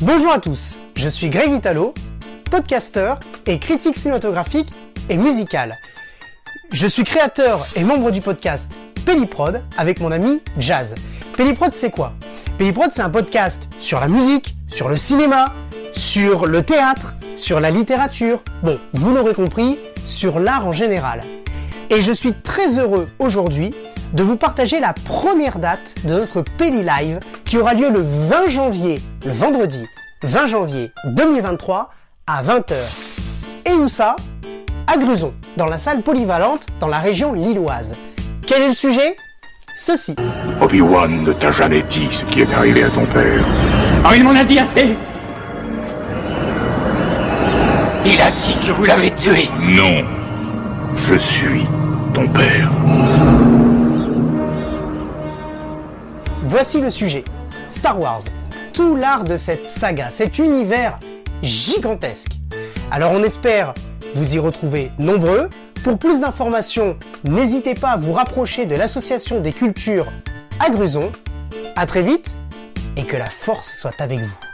Bonjour à tous, je suis Greg Italo, podcasteur et critique cinématographique et musical. Je suis créateur et membre du podcast Pelliprod avec mon ami Jazz. Pelliprod c'est quoi? Pelliprod c'est un podcast sur la musique, sur le cinéma, sur le théâtre, sur la littérature, bon, vous l'aurez compris, sur l'art en général. Et je suis très heureux aujourd'hui de vous partager la première date de notre Pelli Live qui aura lieu le 20 janvier, le vendredi 20 janvier 2023 à 20h. Et où ça? À Gruson, dans la salle polyvalente dans la région lilloise. Quel est le sujet? Ceci. Obi-Wan ne t'a jamais dit ce qui est arrivé à ton père. Oh, il m'en a dit assez Il a dit que vous l'avez tué Non. Je suis ton père. Voici le sujet. Star Wars. Tout l'art de cette saga, cet univers gigantesque. Alors on espère vous y retrouver nombreux. Pour plus d'informations, n'hésitez pas à vous rapprocher de l'association des cultures à Gruson. À très vite et que la force soit avec vous.